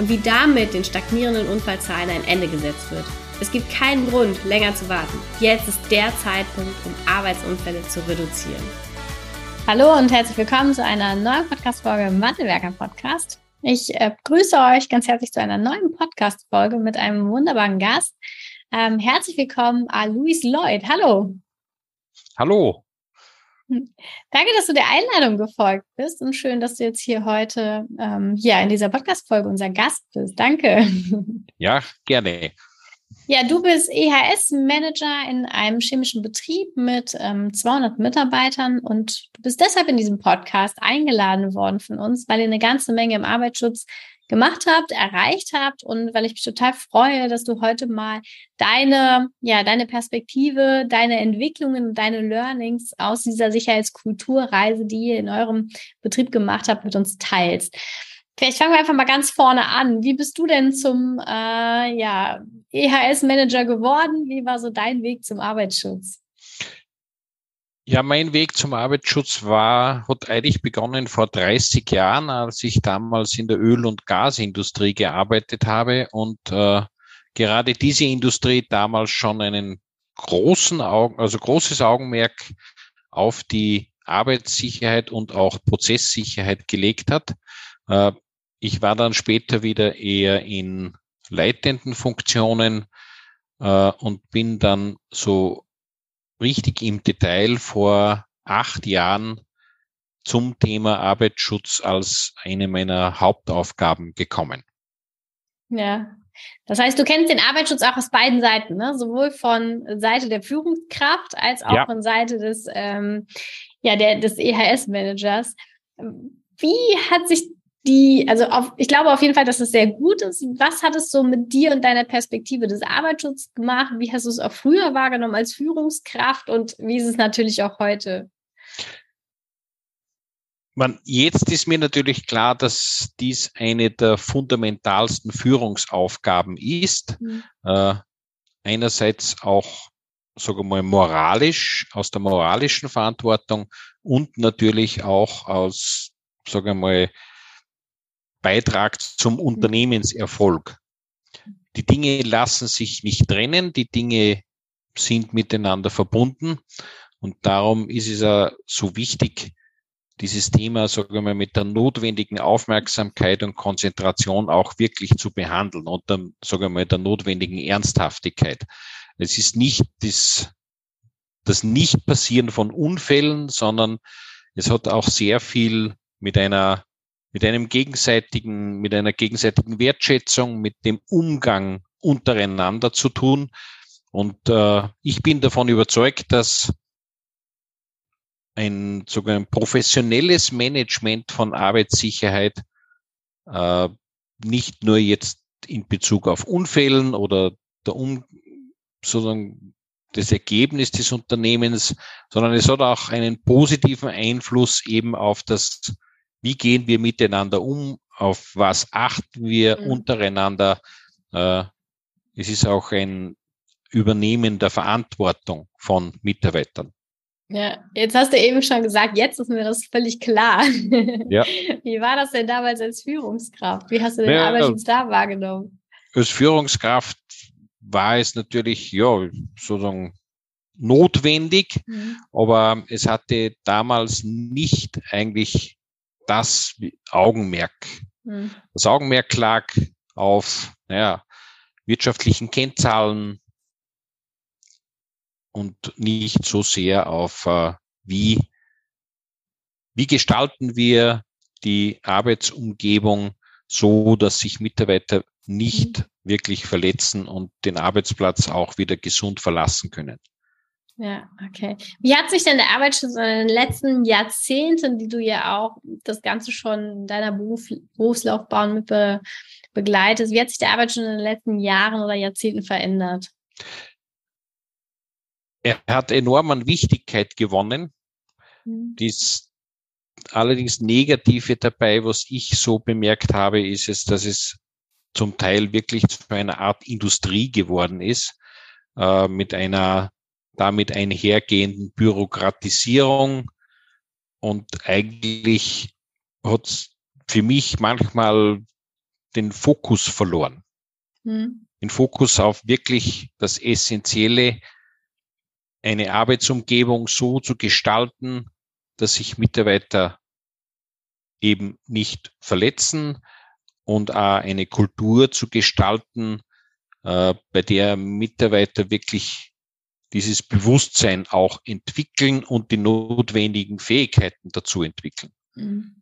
und wie damit den stagnierenden Unfallzahlen ein Ende gesetzt wird. Es gibt keinen Grund, länger zu warten. Jetzt ist der Zeitpunkt, um Arbeitsunfälle zu reduzieren. Hallo und herzlich willkommen zu einer neuen Podcast-Folge im Wandelwerker-Podcast. Ich äh, grüße euch ganz herzlich zu einer neuen Podcast-Folge mit einem wunderbaren Gast. Ähm, herzlich willkommen, a Luis Lloyd. Hallo. Hallo. Danke, dass du der Einladung gefolgt bist und schön, dass du jetzt hier heute ähm, ja, in dieser Podcast-Folge unser Gast bist. Danke. Ja, gerne. Ja, du bist EHS-Manager in einem chemischen Betrieb mit ähm, 200 Mitarbeitern und du bist deshalb in diesem Podcast eingeladen worden von uns, weil ihr eine ganze Menge im Arbeitsschutz gemacht habt, erreicht habt und weil ich mich total freue, dass du heute mal deine, ja, deine Perspektive, deine Entwicklungen, deine Learnings aus dieser Sicherheitskulturreise, die ihr in eurem Betrieb gemacht habt, mit uns teilst. Vielleicht fangen wir einfach mal ganz vorne an. Wie bist du denn zum äh, ja, EHS-Manager geworden? Wie war so dein Weg zum Arbeitsschutz? Ja, mein Weg zum Arbeitsschutz war, hat eigentlich begonnen vor 30 Jahren, als ich damals in der Öl- und Gasindustrie gearbeitet habe und äh, gerade diese Industrie damals schon einen großen Augen, also großes Augenmerk auf die Arbeitssicherheit und auch Prozesssicherheit gelegt hat. Äh, ich war dann später wieder eher in leitenden Funktionen äh, und bin dann so richtig im Detail vor acht Jahren zum Thema Arbeitsschutz als eine meiner Hauptaufgaben gekommen. Ja, das heißt, du kennst den Arbeitsschutz auch aus beiden Seiten, ne? sowohl von Seite der Führungskraft als auch ja. von Seite des, ähm, ja, der, des EHS-Managers. Wie hat sich die, also auf, ich glaube auf jeden Fall, dass es sehr gut ist. Was hat es so mit dir und deiner Perspektive des Arbeitsschutzes gemacht? Wie hast du es auch früher wahrgenommen als Führungskraft und wie ist es natürlich auch heute? Man, jetzt ist mir natürlich klar, dass dies eine der fundamentalsten Führungsaufgaben ist. Mhm. Äh, einerseits auch, sagen wir mal, moralisch, aus der moralischen Verantwortung und natürlich auch aus, sagen wir mal, Beitrag zum mhm. Unternehmenserfolg. Die Dinge lassen sich nicht trennen, die Dinge sind miteinander verbunden und darum ist es ja so wichtig, dieses Thema, sagen wir mal, mit der notwendigen Aufmerksamkeit und Konzentration auch wirklich zu behandeln und dann, sagen wir mal, der notwendigen Ernsthaftigkeit. Es ist nicht das, das Nicht-Passieren von Unfällen, sondern es hat auch sehr viel mit einer mit einem gegenseitigen, mit einer gegenseitigen Wertschätzung, mit dem Umgang untereinander zu tun. Und äh, ich bin davon überzeugt, dass ein sogar ein professionelles Management von Arbeitssicherheit äh, nicht nur jetzt in Bezug auf Unfällen oder der um, sozusagen das Ergebnis des Unternehmens, sondern es hat auch einen positiven Einfluss eben auf das wie gehen wir miteinander um, auf was achten wir mhm. untereinander. Äh, es ist auch ein Übernehmen der Verantwortung von Mitarbeitern. Ja, jetzt hast du eben schon gesagt, jetzt ist mir das völlig klar. Ja. Wie war das denn damals als Führungskraft? Wie hast du den ja, Arbeitsschutz da wahrgenommen? Als Führungskraft war es natürlich, ja, sozusagen notwendig, mhm. aber es hatte damals nicht eigentlich das Augenmerk. Mhm. Das Augenmerk lag auf naja, wirtschaftlichen Kennzahlen und nicht so sehr auf, äh, wie, wie gestalten wir die Arbeitsumgebung so, dass sich Mitarbeiter nicht mhm. wirklich verletzen und den Arbeitsplatz auch wieder gesund verlassen können. Ja, okay. Wie hat sich denn der Arbeitsschutz in den letzten Jahrzehnten, die du ja auch das Ganze schon in deiner Beruf, Berufslaufbahn mit begleitest. Wie hat sich der Arbeit schon in den letzten Jahren oder Jahrzehnten verändert? Er hat enorm an Wichtigkeit gewonnen. Mhm. Dies allerdings Negative dabei, was ich so bemerkt habe, ist es, dass es zum Teil wirklich zu einer Art Industrie geworden ist, äh, mit einer damit einhergehenden Bürokratisierung. Und eigentlich hat es für mich manchmal den Fokus verloren. Mhm. Den Fokus auf wirklich das Essentielle, eine Arbeitsumgebung so zu gestalten, dass sich Mitarbeiter eben nicht verletzen und auch eine Kultur zu gestalten, äh, bei der Mitarbeiter wirklich dieses Bewusstsein auch entwickeln und die notwendigen Fähigkeiten dazu entwickeln. Mhm.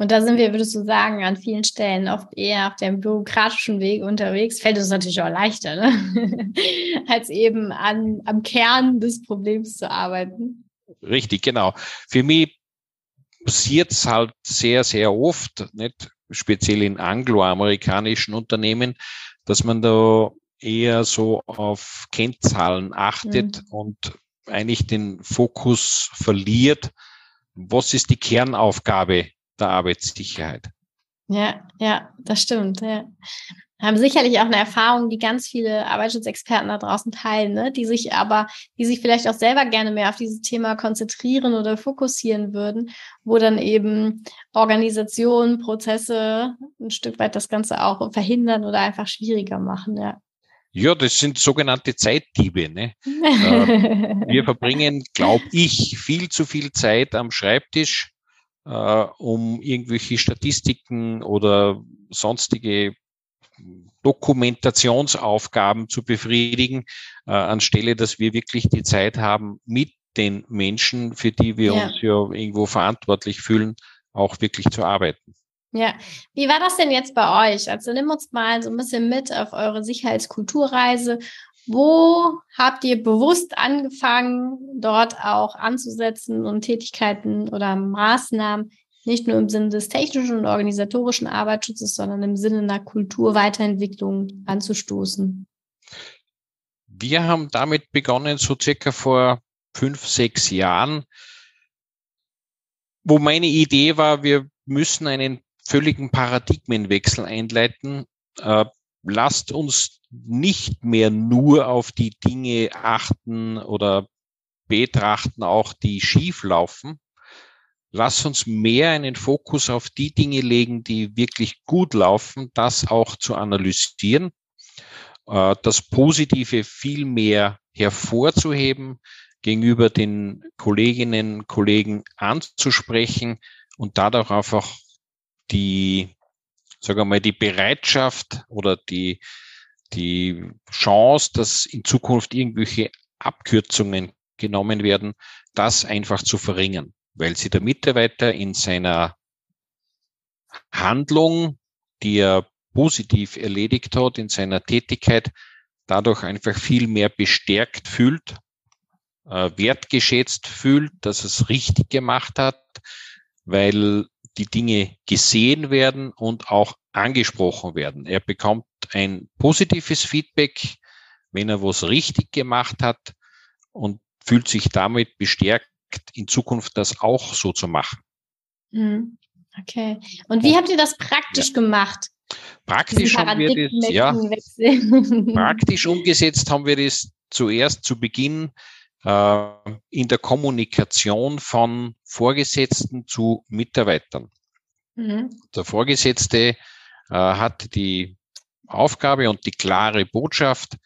Und da sind wir, würdest du sagen, an vielen Stellen oft eher auf dem bürokratischen Weg unterwegs. Fällt uns natürlich auch leichter, ne? als eben an, am Kern des Problems zu arbeiten. Richtig, genau. Für mich passiert es halt sehr, sehr oft, nicht speziell in angloamerikanischen Unternehmen, dass man da eher so auf Kennzahlen achtet mhm. und eigentlich den Fokus verliert. Was ist die Kernaufgabe der Arbeitssicherheit. Ja, ja, das stimmt. Ja. Haben sicherlich auch eine Erfahrung, die ganz viele Arbeitsschutzexperten da draußen teilen, ne? die sich aber, die sich vielleicht auch selber gerne mehr auf dieses Thema konzentrieren oder fokussieren würden, wo dann eben Organisationen, Prozesse ein Stück weit das Ganze auch verhindern oder einfach schwieriger machen, ja. Ja, das sind sogenannte Zeitdiebe. Ne? Äh, wir verbringen, glaube ich, viel zu viel Zeit am Schreibtisch äh, um irgendwelche Statistiken oder sonstige Dokumentationsaufgaben zu befriedigen, äh, anstelle dass wir wirklich die Zeit haben, mit den Menschen, für die wir ja. uns ja irgendwo verantwortlich fühlen, auch wirklich zu arbeiten. Ja, wie war das denn jetzt bei euch? Also nimm uns mal so ein bisschen mit auf eure Sicherheitskulturreise wo habt ihr bewusst angefangen, dort auch anzusetzen und Tätigkeiten oder Maßnahmen nicht nur im Sinne des technischen und organisatorischen Arbeitsschutzes, sondern im Sinne einer Kulturweiterentwicklung anzustoßen? Wir haben damit begonnen, so circa vor fünf, sechs Jahren, wo meine Idee war, wir müssen einen völligen Paradigmenwechsel einleiten. Äh, lasst uns nicht mehr nur auf die Dinge achten oder betrachten, auch die schief laufen. Lass uns mehr einen Fokus auf die Dinge legen, die wirklich gut laufen, das auch zu analysieren, äh, das Positive viel mehr hervorzuheben, gegenüber den Kolleginnen, Kollegen anzusprechen und dadurch einfach die sagen wir mal, die Bereitschaft oder die, die Chance, dass in Zukunft irgendwelche Abkürzungen genommen werden, das einfach zu verringern, weil sie der Mitarbeiter in seiner Handlung, die er positiv erledigt hat, in seiner Tätigkeit, dadurch einfach viel mehr bestärkt fühlt, äh, wertgeschätzt fühlt, dass es richtig gemacht hat, weil die Dinge gesehen werden und auch angesprochen werden. Er bekommt ein positives Feedback, wenn er was richtig gemacht hat und fühlt sich damit bestärkt, in Zukunft das auch so zu machen. Hm, okay. Und wie habt ihr das praktisch ja. gemacht? Praktisch haben wir das, ja, praktisch umgesetzt haben wir das zuerst zu Beginn in der Kommunikation von Vorgesetzten zu Mitarbeitern. Mhm. Der Vorgesetzte äh, hat die Aufgabe und die klare Botschaft,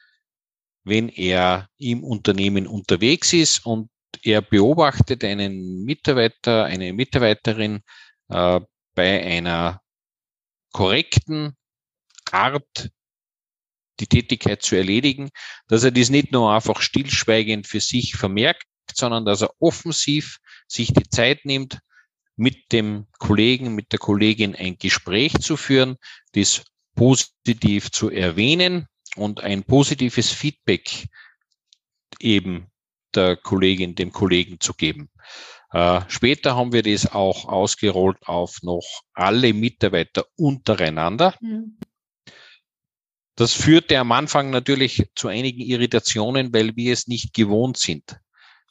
wenn er im Unternehmen unterwegs ist und er beobachtet einen Mitarbeiter, eine Mitarbeiterin äh, bei einer korrekten Art die Tätigkeit zu erledigen, dass er dies nicht nur einfach stillschweigend für sich vermerkt, sondern dass er offensiv sich die Zeit nimmt, mit dem Kollegen, mit der Kollegin ein Gespräch zu führen, dies positiv zu erwähnen und ein positives Feedback eben der Kollegin, dem Kollegen zu geben. Äh, später haben wir das auch ausgerollt auf noch alle Mitarbeiter untereinander. Mhm. Das führte am Anfang natürlich zu einigen Irritationen, weil wir es nicht gewohnt sind.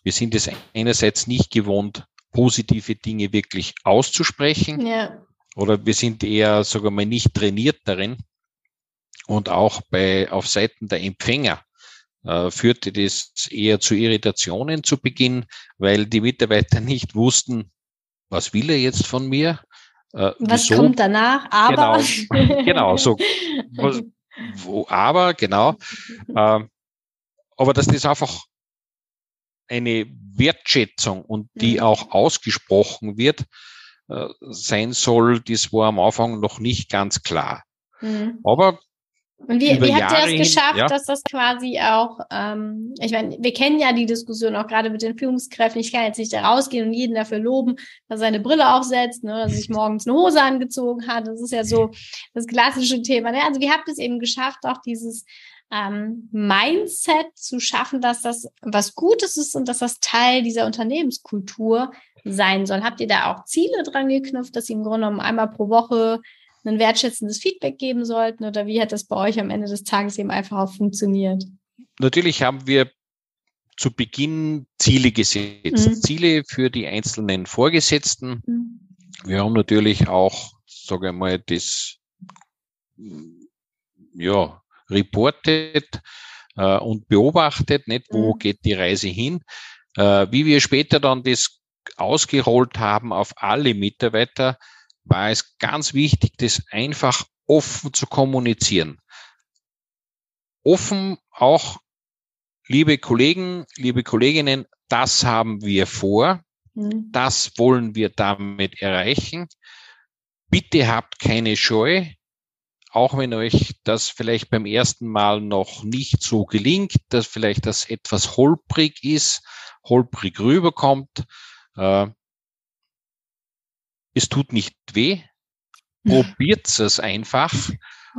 Wir sind es einerseits nicht gewohnt, positive Dinge wirklich auszusprechen. Ja. Oder wir sind eher, sagen wir mal, nicht trainiert darin. Und auch bei, auf Seiten der Empfänger äh, führte das eher zu Irritationen zu Beginn, weil die Mitarbeiter nicht wussten, was will er jetzt von mir? Äh, was wieso? kommt danach? Aber. Genau, genau so. Was, wo, aber, genau. Äh, aber dass das einfach eine Wertschätzung und die mhm. auch ausgesprochen wird, äh, sein soll, das war am Anfang noch nicht ganz klar. Mhm. Aber und wie, wie habt ihr es geschafft, ja? dass das quasi auch, ähm, ich meine, wir kennen ja die Diskussion auch gerade mit den Führungskräften. Ich kann jetzt nicht da rausgehen und jeden dafür loben, dass er seine Brille aufsetzt, ne, dass er sich morgens eine Hose angezogen hat. Das ist ja so das klassische Thema. Ne? Also wie habt ihr es eben geschafft, auch dieses ähm, Mindset zu schaffen, dass das was Gutes ist und dass das Teil dieser Unternehmenskultur sein soll? Habt ihr da auch Ziele dran geknüpft, dass ihr im Grunde genommen einmal pro Woche ein wertschätzendes Feedback geben sollten? Oder wie hat das bei euch am Ende des Tages eben einfach auch funktioniert? Natürlich haben wir zu Beginn Ziele gesetzt, mhm. Ziele für die einzelnen Vorgesetzten. Mhm. Wir haben natürlich auch, sage ich mal, das ja, reportet äh, und beobachtet, nicht wo mhm. geht die Reise hin. Äh, wie wir später dann das ausgerollt haben auf alle Mitarbeiter, war es ganz wichtig, das einfach offen zu kommunizieren. Offen auch, liebe Kollegen, liebe Kolleginnen, das haben wir vor, mhm. das wollen wir damit erreichen. Bitte habt keine Scheu, auch wenn euch das vielleicht beim ersten Mal noch nicht so gelingt, dass vielleicht das etwas holprig ist, holprig rüberkommt. Äh, es tut nicht weh. Probiert es einfach.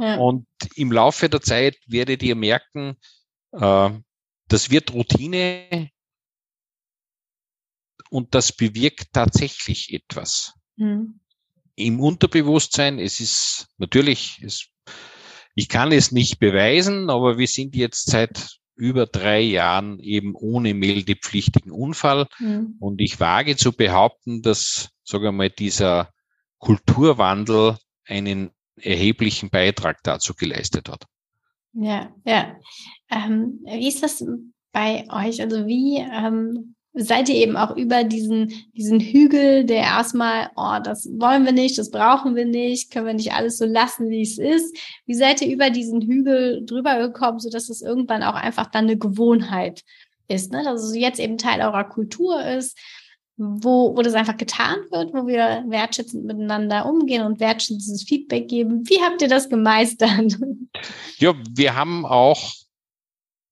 Ja. Und im Laufe der Zeit werdet ihr merken, äh, das wird Routine und das bewirkt tatsächlich etwas. Mhm. Im Unterbewusstsein, es ist natürlich, es, ich kann es nicht beweisen, aber wir sind jetzt seit über drei Jahren eben ohne meldepflichtigen Unfall. Mhm. Und ich wage zu behaupten, dass, sagen wir mal, dieser Kulturwandel einen erheblichen Beitrag dazu geleistet hat. Ja, ja. Ähm, wie ist das bei euch? Also wie ähm, seid ihr eben auch über diesen, diesen Hügel, der erstmal, oh, das wollen wir nicht, das brauchen wir nicht, können wir nicht alles so lassen, wie es ist. Wie seid ihr über diesen Hügel drüber gekommen, sodass es irgendwann auch einfach dann eine Gewohnheit ist, ne? dass es jetzt eben Teil eurer Kultur ist, wo, wo das einfach getan wird, wo wir wertschätzend miteinander umgehen und wertschätzendes Feedback geben. Wie habt ihr das gemeistert? Ja, wir haben auch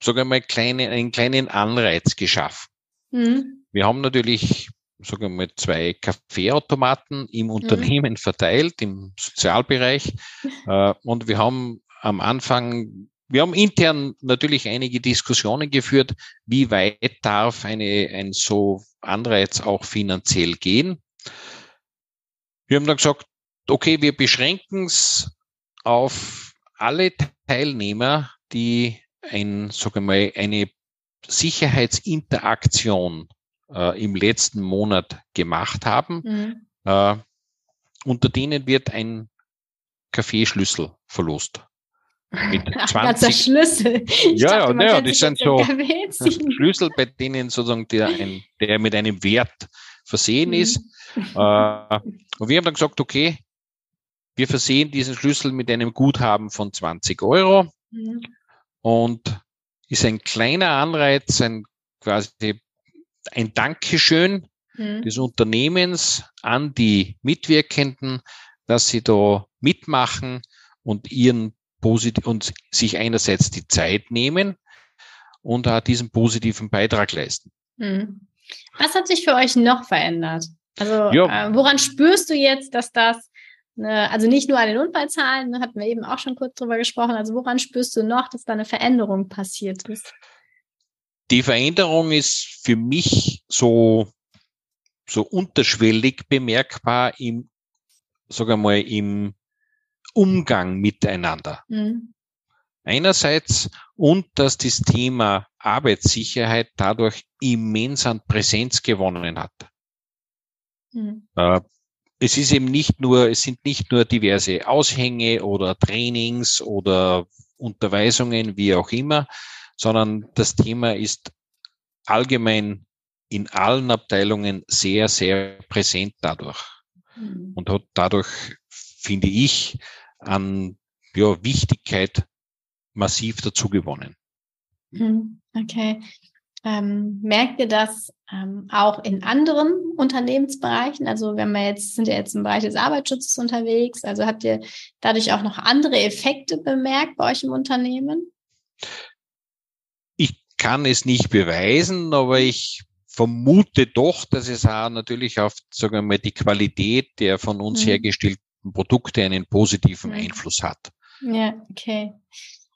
sogar mal kleine, einen kleinen Anreiz geschaffen. Mhm. Wir haben natürlich, sagen wir mal, zwei Kaffeeautomaten im mhm. Unternehmen mhm. verteilt, im Sozialbereich. Äh, und wir haben am Anfang wir haben intern natürlich einige Diskussionen geführt, wie weit darf eine, ein so Anreiz auch finanziell gehen. Wir haben dann gesagt, okay, wir beschränken es auf alle Teilnehmer, die ein, sagen wir mal, eine Sicherheitsinteraktion äh, im letzten Monat gemacht haben. Mhm. Äh, unter denen wird ein Kaffeeschlüssel verlost. Mit 20. Schlüssel. Ich ja, dachte, ja, ja, das sind so Schlüssel, bei denen sozusagen der, ein, der mit einem Wert versehen mhm. ist. Äh, und wir haben dann gesagt, okay, wir versehen diesen Schlüssel mit einem Guthaben von 20 Euro. Mhm. Und ist ein kleiner Anreiz, ein quasi ein Dankeschön mhm. des Unternehmens an die Mitwirkenden, dass sie da mitmachen und ihren positiv und sich einerseits die Zeit nehmen und auch diesen positiven Beitrag leisten. Mhm. Was hat sich für euch noch verändert? Also ja. äh, woran spürst du jetzt, dass das Ne, also nicht nur an den Unfallzahlen, ne, hatten wir eben auch schon kurz drüber gesprochen. Also woran spürst du noch, dass da eine Veränderung passiert ist? Die Veränderung ist für mich so, so unterschwellig bemerkbar im, sagen mal, im Umgang miteinander. Mhm. Einerseits und dass das Thema Arbeitssicherheit dadurch immens an Präsenz gewonnen hat. Mhm. Äh, es ist eben nicht nur, es sind nicht nur diverse Aushänge oder Trainings oder Unterweisungen, wie auch immer, sondern das Thema ist allgemein in allen Abteilungen sehr, sehr präsent dadurch. Mhm. Und hat dadurch, finde ich, an ja, Wichtigkeit massiv dazu gewonnen. Mhm. Okay. Ähm, merkt ihr das ähm, auch in anderen Unternehmensbereichen? Also wenn wir jetzt, sind ja jetzt im Bereich des Arbeitsschutzes unterwegs, also habt ihr dadurch auch noch andere Effekte bemerkt bei euch im Unternehmen? Ich kann es nicht beweisen, aber ich vermute doch, dass es auch natürlich auf, sagen wir mal, die Qualität der von uns mhm. hergestellten Produkte einen positiven. Einfluss hat. Ja, okay.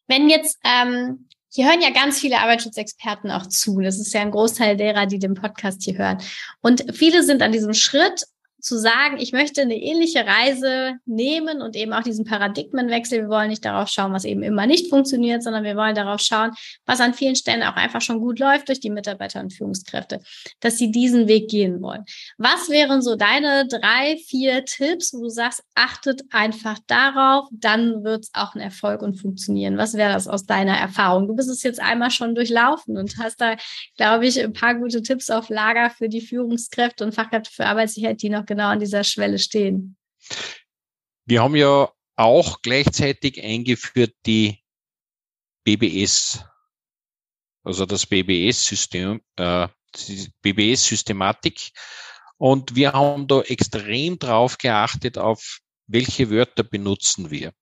Wenn jetzt ähm, hier hören ja ganz viele Arbeitsschutzexperten auch zu. Das ist ja ein Großteil derer, die den Podcast hier hören. Und viele sind an diesem Schritt zu sagen, ich möchte eine ähnliche Reise nehmen und eben auch diesen Paradigmenwechsel. Wir wollen nicht darauf schauen, was eben immer nicht funktioniert, sondern wir wollen darauf schauen, was an vielen Stellen auch einfach schon gut läuft durch die Mitarbeiter und Führungskräfte, dass sie diesen Weg gehen wollen. Was wären so deine drei, vier Tipps, wo du sagst, achtet einfach darauf, dann wird es auch ein Erfolg und funktionieren? Was wäre das aus deiner Erfahrung? Du bist es jetzt einmal schon durchlaufen und hast da, glaube ich, ein paar gute Tipps auf Lager für die Führungskräfte und Fachkräfte für Arbeitssicherheit, die noch genau an dieser Schwelle stehen? Wir haben ja auch gleichzeitig eingeführt die BBS, also das BBS-System, äh, BBS-Systematik. Und wir haben da extrem drauf geachtet, auf welche Wörter benutzen wir.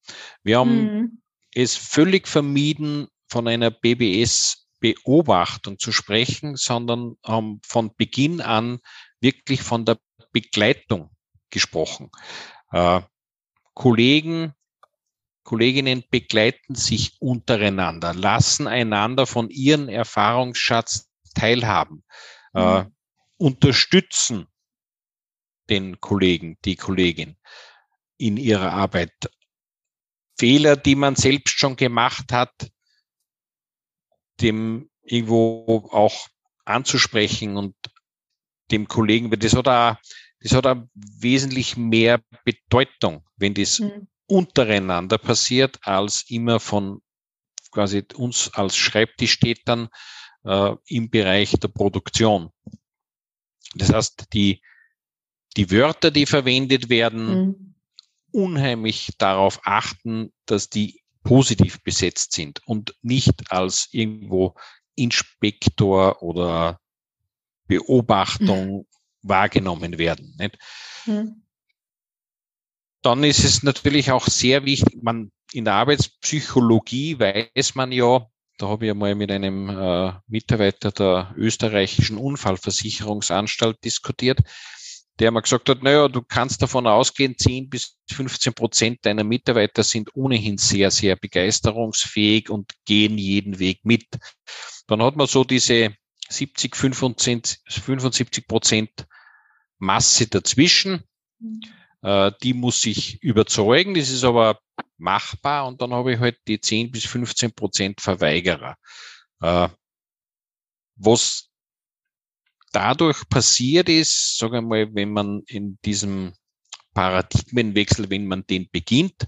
Wir haben mhm. es völlig vermieden, von einer BBS-Beobachtung zu sprechen, sondern haben von Beginn an wirklich von der Begleitung gesprochen. Äh, Kollegen, Kolleginnen begleiten sich untereinander, lassen einander von ihren Erfahrungsschatz teilhaben, äh, mhm. unterstützen den Kollegen, die Kollegin in ihrer Arbeit. Fehler, die man selbst schon gemacht hat, dem irgendwo auch anzusprechen und dem Kollegen, das hat auch, das hat auch wesentlich mehr Bedeutung, wenn das mhm. untereinander passiert, als immer von quasi uns als Schreibtisch steht dann äh, im Bereich der Produktion. Das heißt, die, die Wörter, die verwendet werden, mhm. unheimlich darauf achten, dass die positiv besetzt sind und nicht als irgendwo Inspektor oder Beobachtung mhm. Wahrgenommen werden. Nicht? Mhm. Dann ist es natürlich auch sehr wichtig, man in der Arbeitspsychologie weiß man ja, da habe ich einmal mit einem äh, Mitarbeiter der österreichischen Unfallversicherungsanstalt diskutiert, der mir gesagt hat, naja, du kannst davon ausgehen, 10 bis 15 Prozent deiner Mitarbeiter sind ohnehin sehr, sehr begeisterungsfähig und gehen jeden Weg mit. Dann hat man so diese 70, 75 Prozent Masse dazwischen. Mhm. Äh, die muss ich überzeugen. Das ist aber machbar. Und dann habe ich halt die 10 bis 15 Prozent Verweigerer. Äh, was dadurch passiert ist, sagen wir mal, wenn man in diesem Paradigmenwechsel, wenn man den beginnt,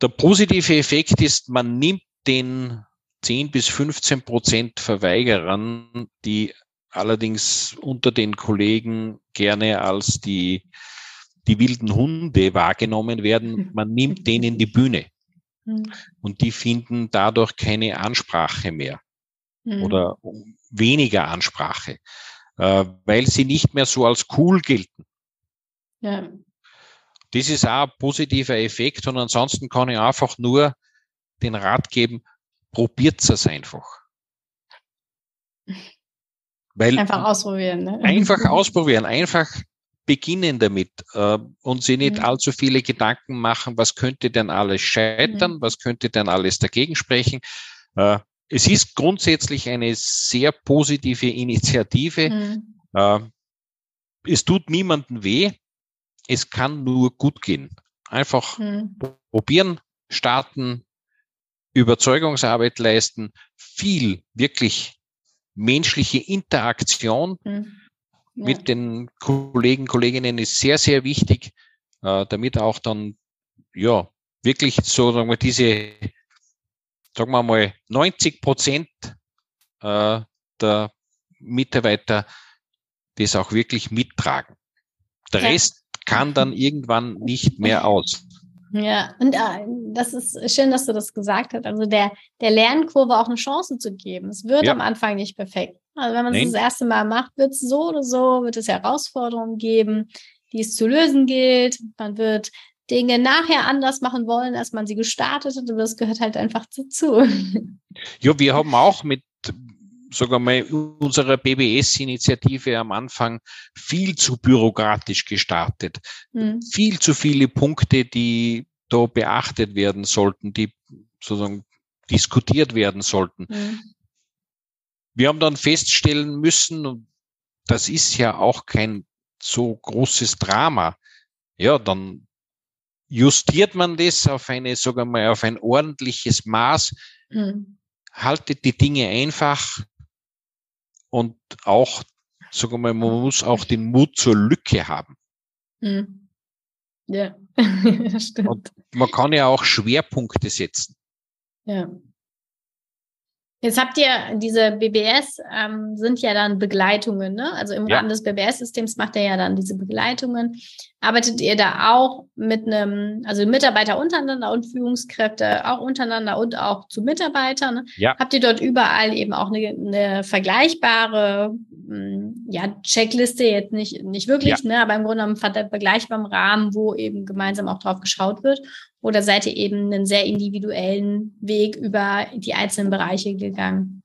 der positive Effekt ist, man nimmt den 10 bis 15 Prozent Verweigerern, die allerdings unter den Kollegen gerne als die, die wilden Hunde wahrgenommen werden. Man nimmt denen die Bühne. Hm. Und die finden dadurch keine Ansprache mehr hm. oder weniger Ansprache, äh, weil sie nicht mehr so als cool gelten. Ja. Das ist auch ein positiver Effekt und ansonsten kann ich einfach nur den Rat geben, probiert es einfach. Weil einfach ausprobieren. Ne? Einfach ausprobieren, einfach beginnen damit äh, und sich nicht mhm. allzu viele Gedanken machen, was könnte denn alles scheitern, mhm. was könnte denn alles dagegen sprechen. Äh, es ist grundsätzlich eine sehr positive Initiative. Mhm. Äh, es tut niemandem weh, es kann nur gut gehen. Einfach mhm. probieren, starten, Überzeugungsarbeit leisten, viel wirklich menschliche Interaktion mhm. ja. mit den Kollegen, Kolleginnen ist sehr, sehr wichtig, äh, damit auch dann, ja, wirklich so, sagen wir, diese, sagen wir mal, 90 Prozent äh, der Mitarbeiter das auch wirklich mittragen. Der ja. Rest kann dann irgendwann nicht mehr aus. Ja, und äh, das ist schön, dass du das gesagt hast. Also der, der Lernkurve auch eine Chance zu geben. Es wird ja. am Anfang nicht perfekt. Also wenn man es das erste Mal macht, wird es so oder so, wird es Herausforderungen geben, die es zu lösen gilt. Man wird Dinge nachher anders machen wollen, als man sie gestartet hat. Und das gehört halt einfach dazu. Ja, wir haben auch mit sogar mal unserer BBS-Initiative am Anfang viel zu bürokratisch gestartet. Mhm. Viel zu viele Punkte, die da beachtet werden sollten, die sozusagen diskutiert werden sollten. Mhm. Wir haben dann feststellen müssen, und das ist ja auch kein so großes Drama, ja, dann justiert man das auf eine, sogar mal auf ein ordentliches Maß, mhm. haltet die Dinge einfach, und auch, sagen wir mal, man muss auch den Mut zur Lücke haben. Mhm. Ja, stimmt. Und man kann ja auch Schwerpunkte setzen. Ja. Jetzt habt ihr diese BBS, ähm, sind ja dann Begleitungen, ne? Also im ja. Rahmen des BBS-Systems macht ihr ja dann diese Begleitungen. Arbeitet ihr da auch mit einem, also Mitarbeiter untereinander und Führungskräfte auch untereinander und auch zu Mitarbeitern? Ja. Habt ihr dort überall eben auch eine, eine vergleichbare hm, ja, Checkliste, jetzt nicht, nicht wirklich, ja. ne, aber im Grunde genommen vergleichbaren Rahmen, wo eben gemeinsam auch drauf geschaut wird? Oder seid ihr eben einen sehr individuellen Weg über die einzelnen Bereiche gegangen?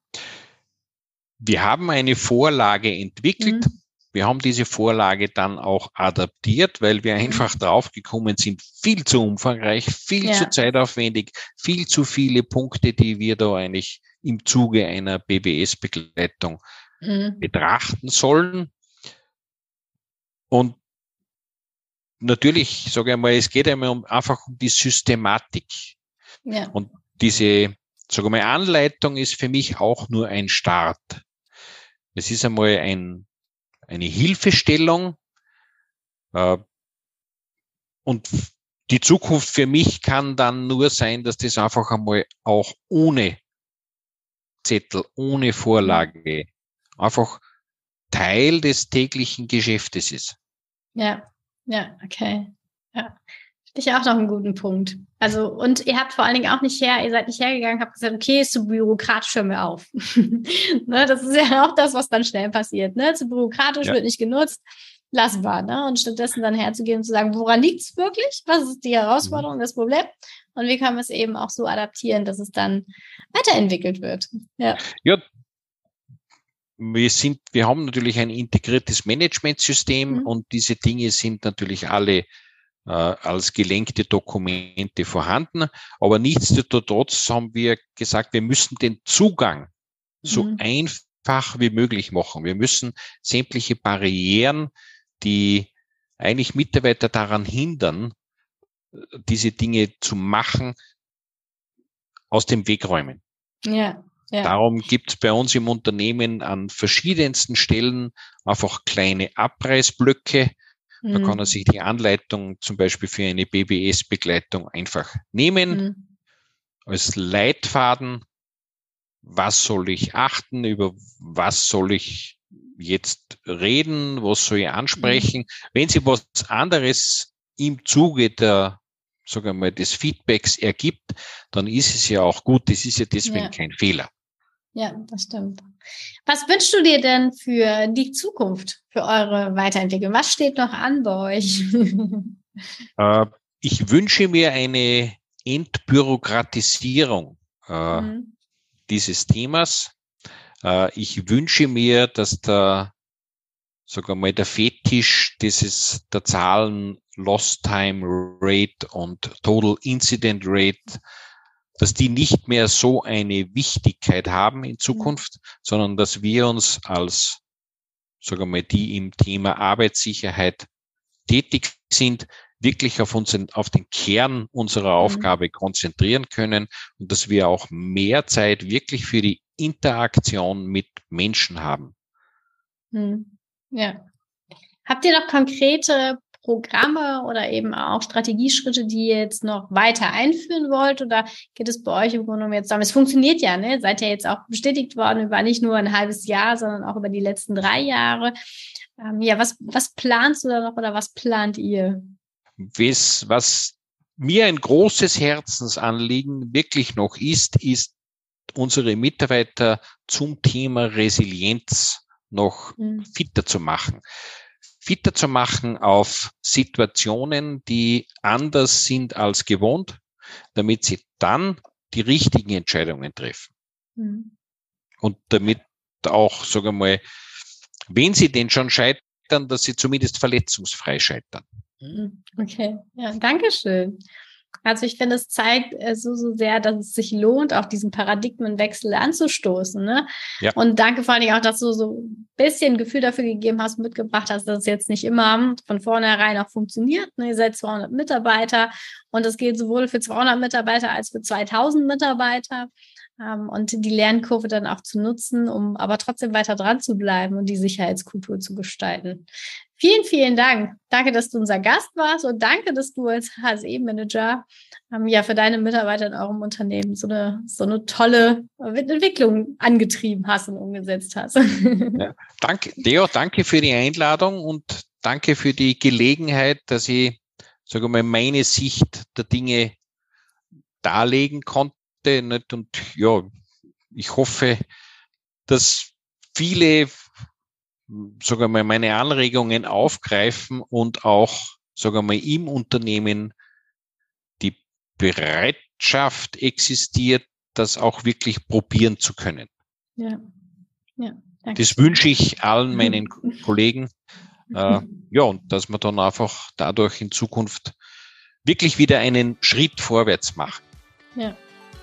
Wir haben eine Vorlage entwickelt. Mhm. Wir haben diese Vorlage dann auch adaptiert, weil wir mhm. einfach draufgekommen sind, viel zu umfangreich, viel ja. zu zeitaufwendig, viel zu viele Punkte, die wir da eigentlich im Zuge einer BBS-Begleitung mhm. betrachten sollen. Und natürlich, sage ich mal, es geht einmal um, einfach um die Systematik. Ja. Und diese, sage ich mal, Anleitung ist für mich auch nur ein Start. Es ist einmal ein, eine Hilfestellung. Äh, und die Zukunft für mich kann dann nur sein, dass das einfach einmal auch ohne Zettel, ohne Vorlage einfach Teil des täglichen Geschäftes ist. Ja, ja, okay. Ja. Ich auch noch einen guten Punkt. Also, und ihr habt vor allen Dingen auch nicht her, ihr seid nicht hergegangen, habt gesagt, okay, ist zu bürokratisch, hören wir auf. ne, das ist ja auch das, was dann schnell passiert. Ne? Zu bürokratisch ja. wird nicht genutzt, lassen wir. Ne? Und stattdessen dann herzugehen und zu sagen, woran liegt es wirklich? Was ist die Herausforderung, mhm. das Problem? Und wie kann man es eben auch so adaptieren, dass es dann weiterentwickelt wird? Ja, ja wir sind, wir haben natürlich ein integriertes Managementsystem mhm. und diese Dinge sind natürlich alle äh, als gelenkte Dokumente vorhanden. Aber nichtsdestotrotz haben wir gesagt, wir müssen den Zugang so mhm. einfach wie möglich machen. Wir müssen sämtliche Barrieren, die eigentlich Mitarbeiter daran hindern, diese Dinge zu machen, aus dem Weg räumen. Ja. Ja. Darum gibt es bei uns im Unternehmen an verschiedensten Stellen einfach kleine Abreißblöcke. Mhm. Da kann er sich die Anleitung zum Beispiel für eine BBS-Begleitung einfach nehmen. Mhm. Als Leitfaden, was soll ich achten, über was soll ich jetzt reden, was soll ich ansprechen. Mhm. Wenn Sie was anderes im Zuge der sagen wir mal, des Feedbacks ergibt, dann ist es ja auch gut. Das ist ja deswegen ja. kein Fehler. Ja, das stimmt. Was wünschst du dir denn für die Zukunft, für eure Weiterentwicklung? Was steht noch an bei euch? Äh, ich wünsche mir eine Entbürokratisierung äh, mhm. dieses Themas. Äh, ich wünsche mir, dass der, sogar mal der Fetisch dieses, der Zahlen Lost Time Rate und Total Incident Rate dass die nicht mehr so eine Wichtigkeit haben in mhm. Zukunft, sondern dass wir uns als sagen wir mal, die im Thema Arbeitssicherheit tätig sind, wirklich auf unseren, auf den Kern unserer mhm. Aufgabe konzentrieren können und dass wir auch mehr Zeit wirklich für die Interaktion mit Menschen haben. Mhm. Ja. Habt ihr noch konkrete Programme oder eben auch Strategieschritte, die ihr jetzt noch weiter einführen wollt? Oder geht es bei euch im Grunde genommen jetzt damit? Es funktioniert ja, ne? Seid ihr jetzt auch bestätigt worden über nicht nur ein halbes Jahr, sondern auch über die letzten drei Jahre. Ähm, ja, was, was planst du da noch oder was plant ihr? Was, was mir ein großes Herzensanliegen wirklich noch ist, ist unsere Mitarbeiter zum Thema Resilienz noch mhm. fitter zu machen fitter zu machen auf Situationen, die anders sind als gewohnt, damit sie dann die richtigen Entscheidungen treffen. Mhm. Und damit auch, sagen wir mal, wenn sie denn schon scheitern, dass sie zumindest verletzungsfrei scheitern. Mhm. Okay, ja, danke schön. Also ich finde, es zeigt äh, so, so sehr, dass es sich lohnt, auch diesen Paradigmenwechsel anzustoßen. Ne? Ja. Und danke vor allem auch, dass du so ein bisschen Gefühl dafür gegeben hast, mitgebracht hast, dass es jetzt nicht immer von vornherein auch funktioniert. Ne? Ihr seid 200 Mitarbeiter und es geht sowohl für 200 Mitarbeiter als für 2000 Mitarbeiter. Ähm, und die Lernkurve dann auch zu nutzen, um aber trotzdem weiter dran zu bleiben und die Sicherheitskultur zu gestalten. Vielen, vielen Dank. Danke, dass du unser Gast warst und danke, dass du als HSE-Manager ähm, ja für deine Mitarbeiter in eurem Unternehmen so eine, so eine tolle Entwicklung angetrieben hast und umgesetzt hast. Ja, danke, Deo, danke für die Einladung und danke für die Gelegenheit, dass ich, sage mal, meine Sicht der Dinge darlegen konnte Debatte nicht und ja, ich hoffe, dass viele, sogar mal meine Anregungen aufgreifen und auch, sagen mal, im Unternehmen die Bereitschaft existiert, das auch wirklich probieren zu können. Ja. Ja, danke. Das wünsche ich allen meinen Kollegen. Äh, ja, und dass wir dann einfach dadurch in Zukunft wirklich wieder einen Schritt vorwärts machen. Ja.